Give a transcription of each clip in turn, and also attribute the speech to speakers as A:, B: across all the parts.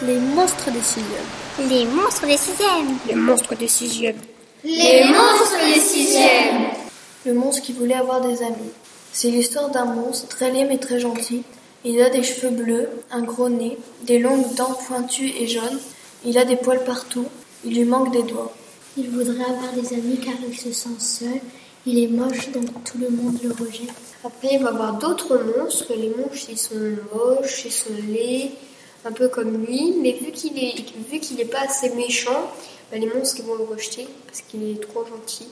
A: Les monstres des sixièmes.
B: Les monstres des sixièmes.
A: Les monstres des sixièmes.
C: Les monstres des sixièmes.
D: Le monstre qui voulait avoir des amis. C'est l'histoire d'un monstre très laid mais très gentil. Il a des cheveux bleus, un gros nez, des longues dents pointues et jaunes. Il a des poils partout. Il lui manque des doigts.
E: Il voudrait avoir des amis car il se sent seul. Il est moche donc tout le monde le rejette.
F: Après, il va y avoir d'autres monstres. Les monstres, ils sont moches, ils sont laids, un peu comme lui. Mais vu qu'il est, vu qu'il n'est pas assez méchant, bah, les monstres vont le rejeter parce qu'il est trop gentil.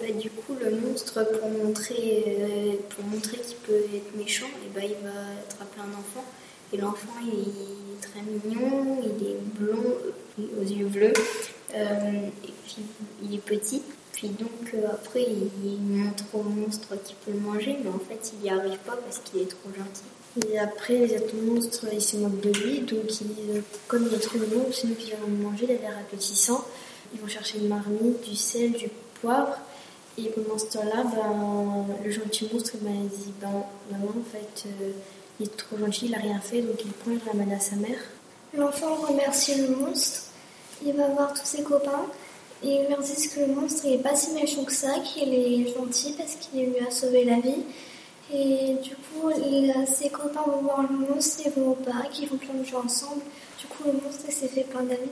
G: Bah, du coup, le monstre, pour montrer, euh, pour montrer qu'il peut être méchant, et bah, il va attraper un enfant. Et l'enfant, il est très mignon, il est blond, euh, aux yeux bleus, euh, et puis il est petit. Puis donc après, il, montre au monstre qu'il peut le manger, mais en fait, il n'y arrive pas parce qu'il est trop gentil. Et après, les autres monstres, ils se moquent de lui, donc comme il est trop mignon, c'est nous qui allons le manger, il a l'air appétissant. Ils vont chercher une marmite, du sel, du poivre. Et pendant ce temps-là, ben, le gentil monstre il m'a dit ben, Maman, en fait, euh, il est trop gentil, il n'a rien fait, donc il prend et ramène à sa mère.
H: L'enfant remercie le monstre. Il va voir tous ses copains et leur disent que le monstre n'est pas si méchant que ça, qu'il est gentil parce qu'il lui a sauvé la vie. Et du coup, ses copains vont voir le monstre, ils vont au parc, ils vont plein de ensemble. Du coup, le monstre s'est fait plein d'amis.